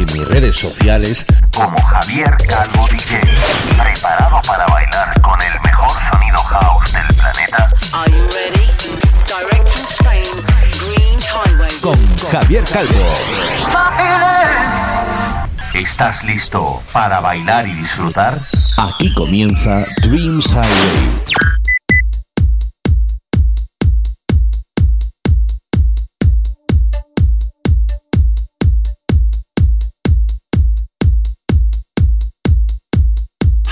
y en mis redes sociales como Javier Calvo DJ. Preparado para bailar con el mejor sonido house del planeta. Are you ready? Direct from Spain, Dreams Highway. Con Javier Calvo. ¿Estás listo para bailar y disfrutar? aquí comienza Dreams Highway.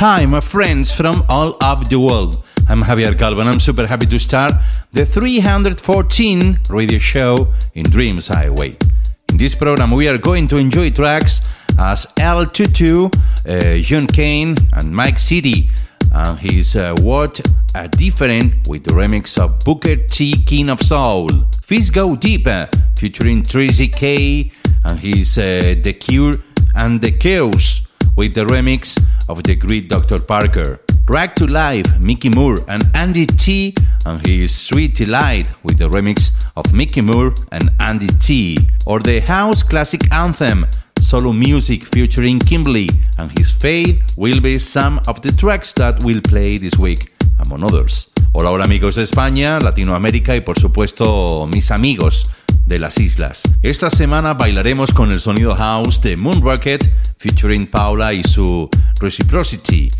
Hi, my friends from all over the world. I'm Javier Calvo and I'm super happy to start the 314 radio show in Dreams Highway. In this program, we are going to enjoy tracks as L22, uh, John Kane, and Mike City, and his uh, What a Different with the remix of Booker T, King of Soul. Fist Go Deeper, featuring Tracy K, and his uh, The Cure and The Chaos with the remix of the great Dr. Parker. Drag to Life, Mickey Moore and Andy T, and his Sweet Delight with the remix of Mickey Moore and Andy T. Or the house classic anthem, Solo Music featuring Kimberly, and his fade will be some of the tracks that we'll play this week, among others. Hola, hola amigos de España, Latinoamérica y por supuesto mis amigos de las islas. Esta semana bailaremos con el sonido house de Moon Rocket featuring Paula y su Reciprocity.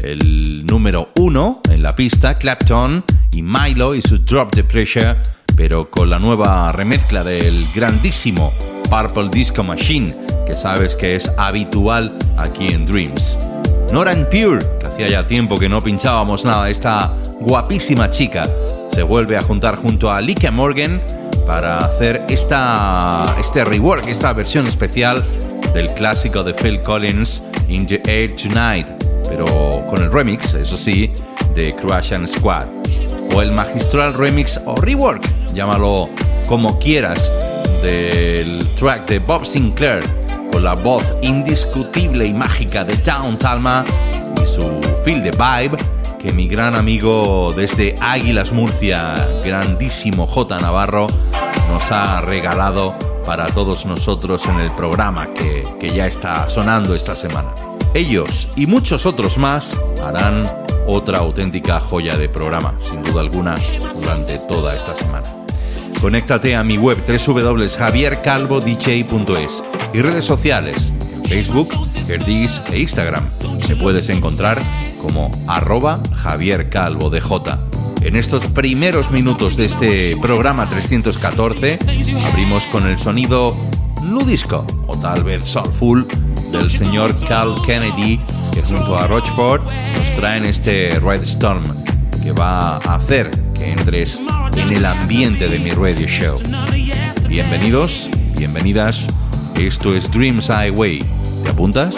El número uno en la pista, Clapton y Milo y su Drop the Pressure, pero con la nueva remezcla del grandísimo Purple Disco Machine, que sabes que es habitual aquí en Dreams. Nora and Pure, que hacía ya tiempo que no pinchábamos nada, esta guapísima chica se vuelve a juntar junto a Lika Morgan para hacer esta, este rework, esta versión especial del clásico de Phil Collins, In the Air Tonight, pero con el remix, eso sí, de Crash and Squad. O el magistral remix o rework, llámalo como quieras, del track de Bob Sinclair, con la voz indiscutible y mágica de Down Talma y su feel de vibe que mi gran amigo desde Águilas Murcia, grandísimo J. Navarro, nos ha regalado para todos nosotros en el programa que, que ya está sonando esta semana. Ellos y muchos otros más harán otra auténtica joya de programa, sin duda alguna, durante toda esta semana. Conéctate a mi web www.javiercalvodj.es y redes sociales, Facebook, Herdis e Instagram. Me puedes encontrar como arroba Javier Calvo de J. En estos primeros minutos de este programa 314 abrimos con el sonido nudisco o tal vez soulful del señor Carl Kennedy que junto a Rochford nos traen este Red Storm que va a hacer que entres en el ambiente de mi radio show. Bienvenidos, bienvenidas. Esto es Dreams Highway. ¿Te apuntas?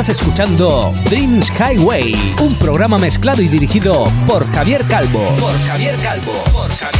Estás escuchando Dreams Highway, un programa mezclado y dirigido por Javier Calvo. Por Javier Calvo. Por Javier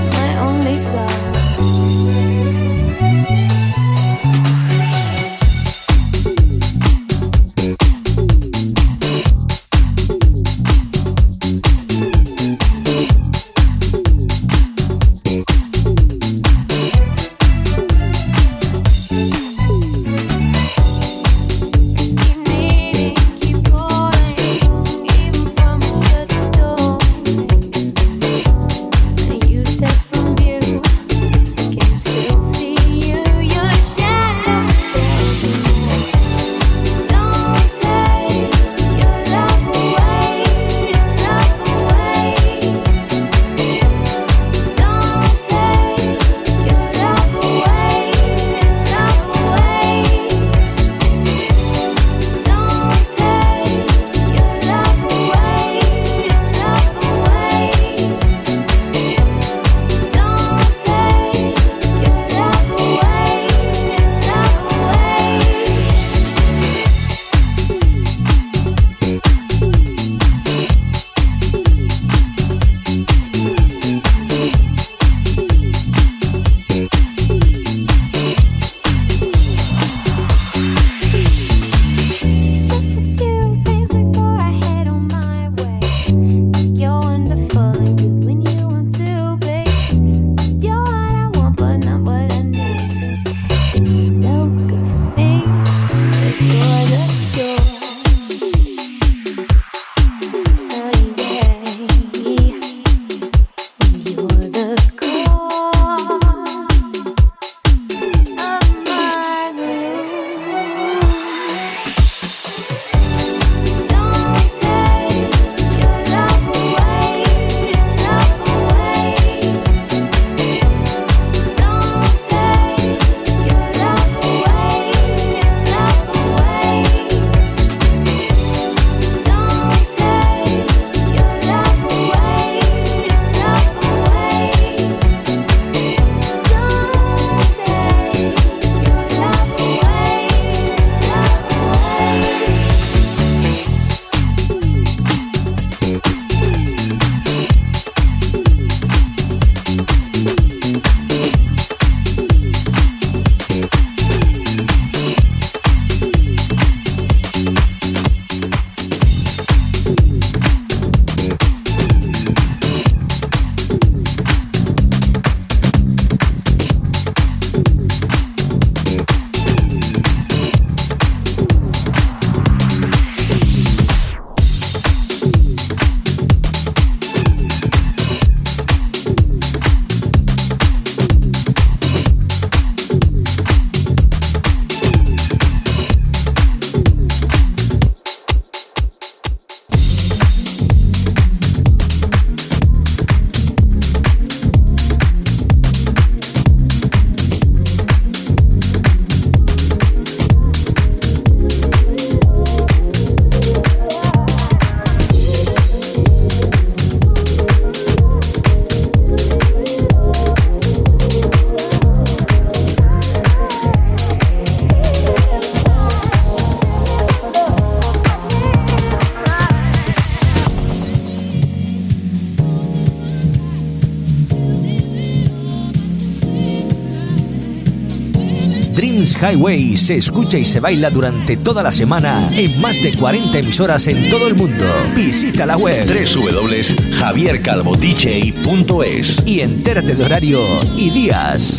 Highway se escucha y se baila durante toda la semana en más de 40 emisoras en todo el mundo. Visita la web www.javiercalvodj.es y entérate de horario y días.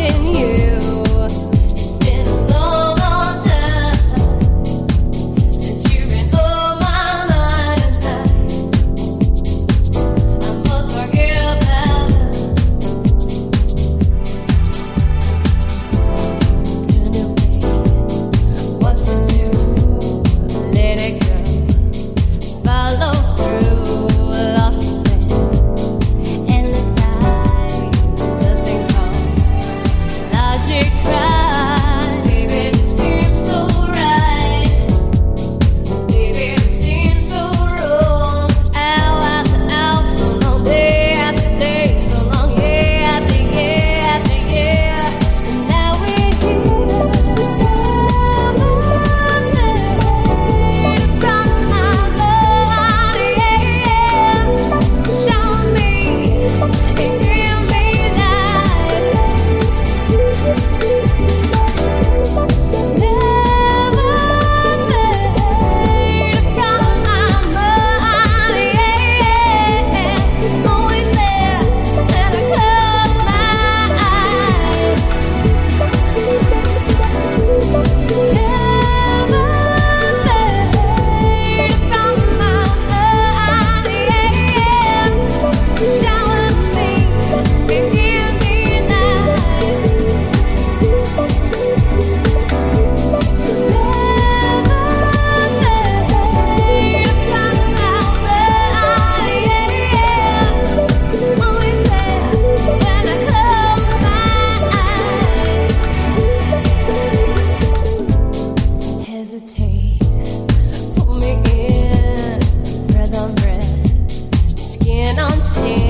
in you. me in, breath on breath, skin on skin.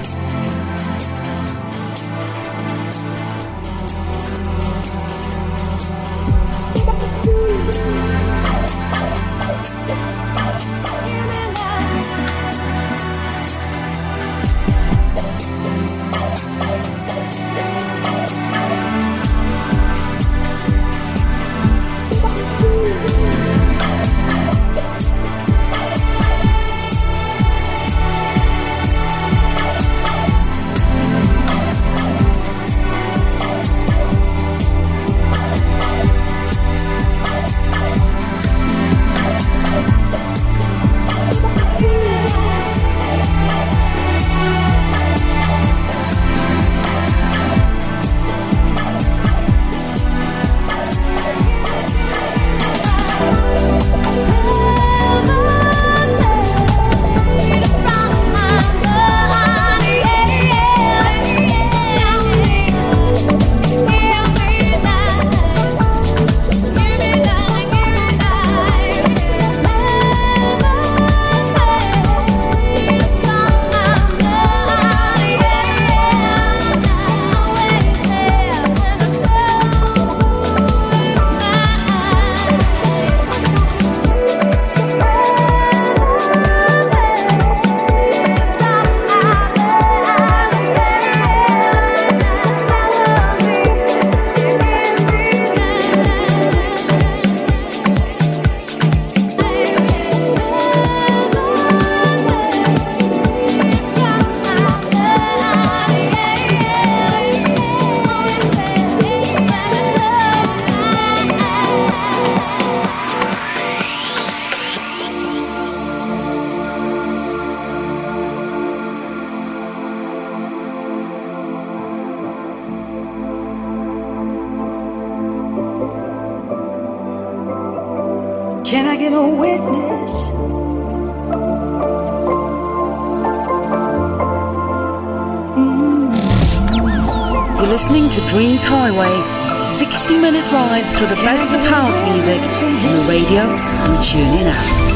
ride through the best of house music on the radio and tune in app.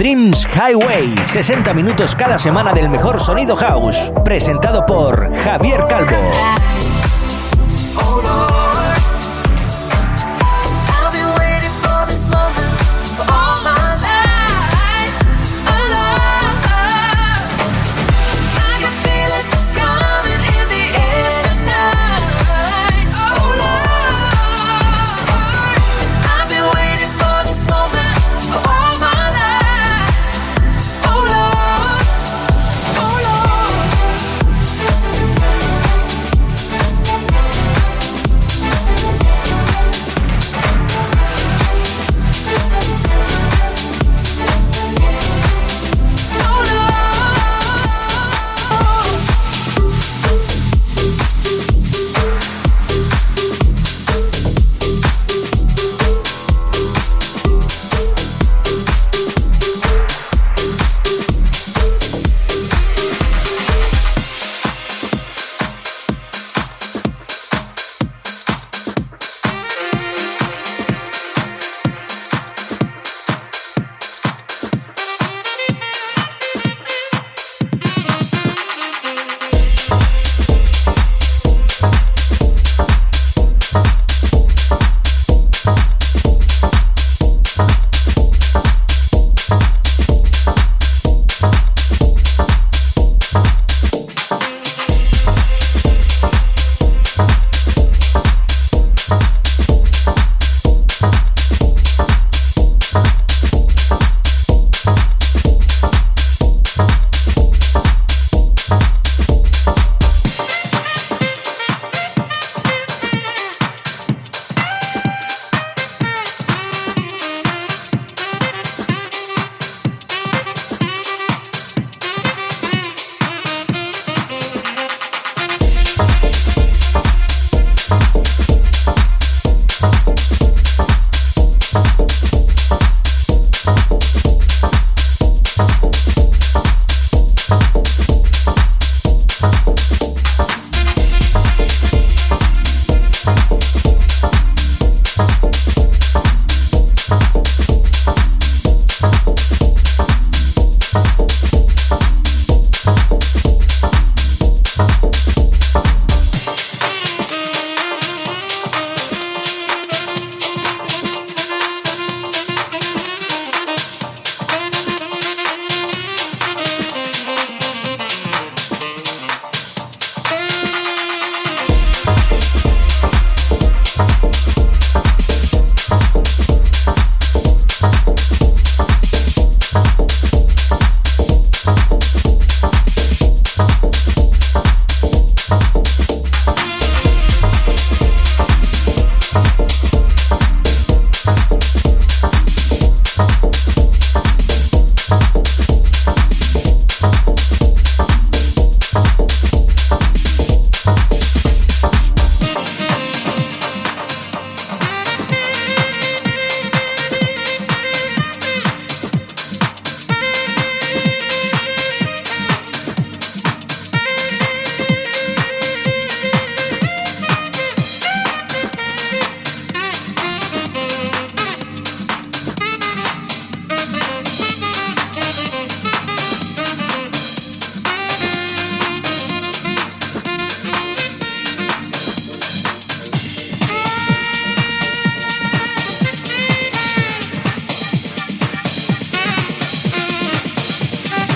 Dreams Highway, 60 minutos cada semana del mejor sonido house, presentado por Javier Calvo.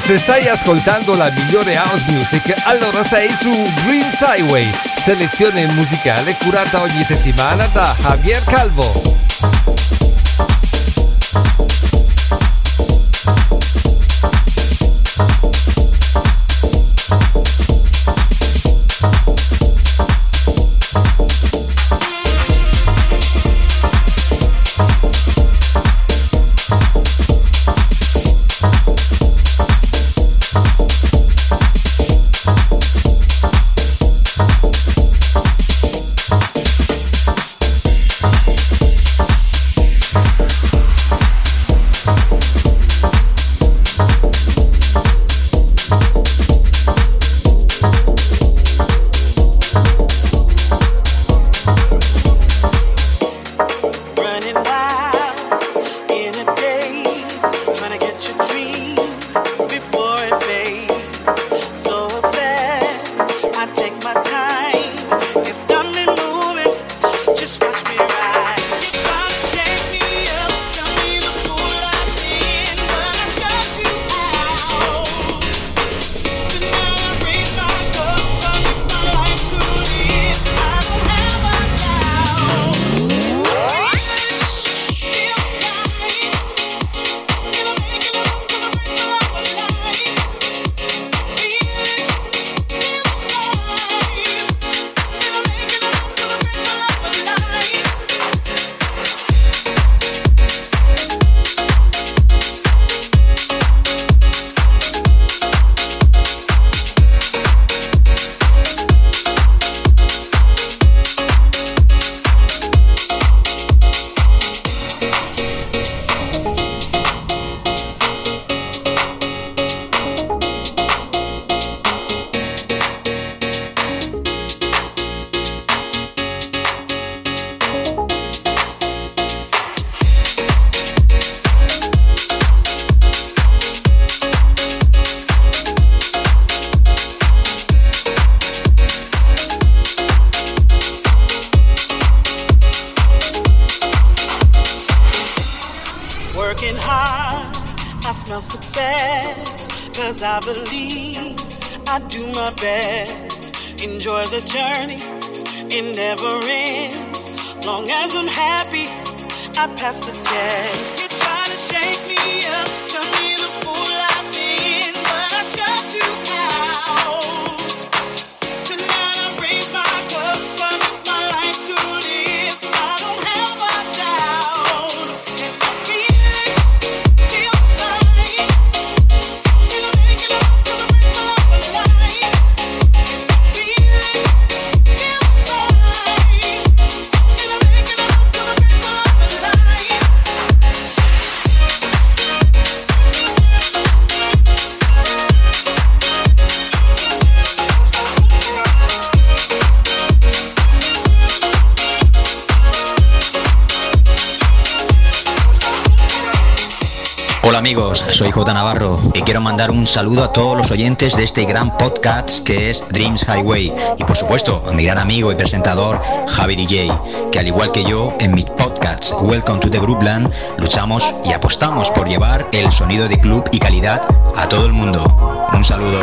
Se stai ascoltando la migliore house music, allora sei su Green Sideway, selezione musicale curata ogni settimana da Javier Calvo. Hola amigos, soy J Navarro y quiero mandar un saludo a todos los oyentes de este gran podcast que es Dreams Highway y por supuesto a mi gran amigo y presentador Javi DJ, que al igual que yo en mi podcast Welcome to the Groupland luchamos y apostamos por llevar el sonido de club y calidad a todo el mundo. Un saludo.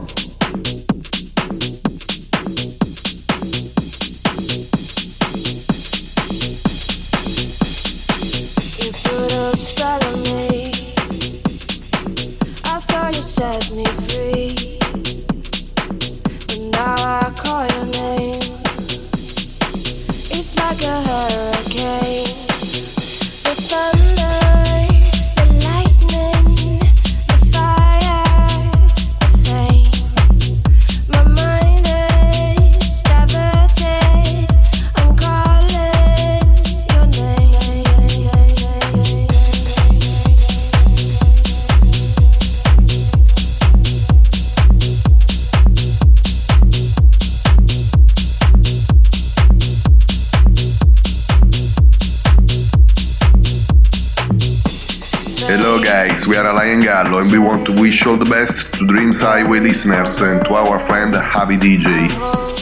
and we want to wish all the best to Dreams Highway listeners and to our friend Javi DJ.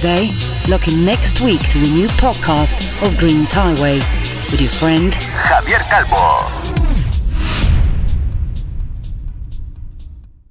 today, lock in next week to the new podcast of Dreams Highway with your friend Javier Calvo.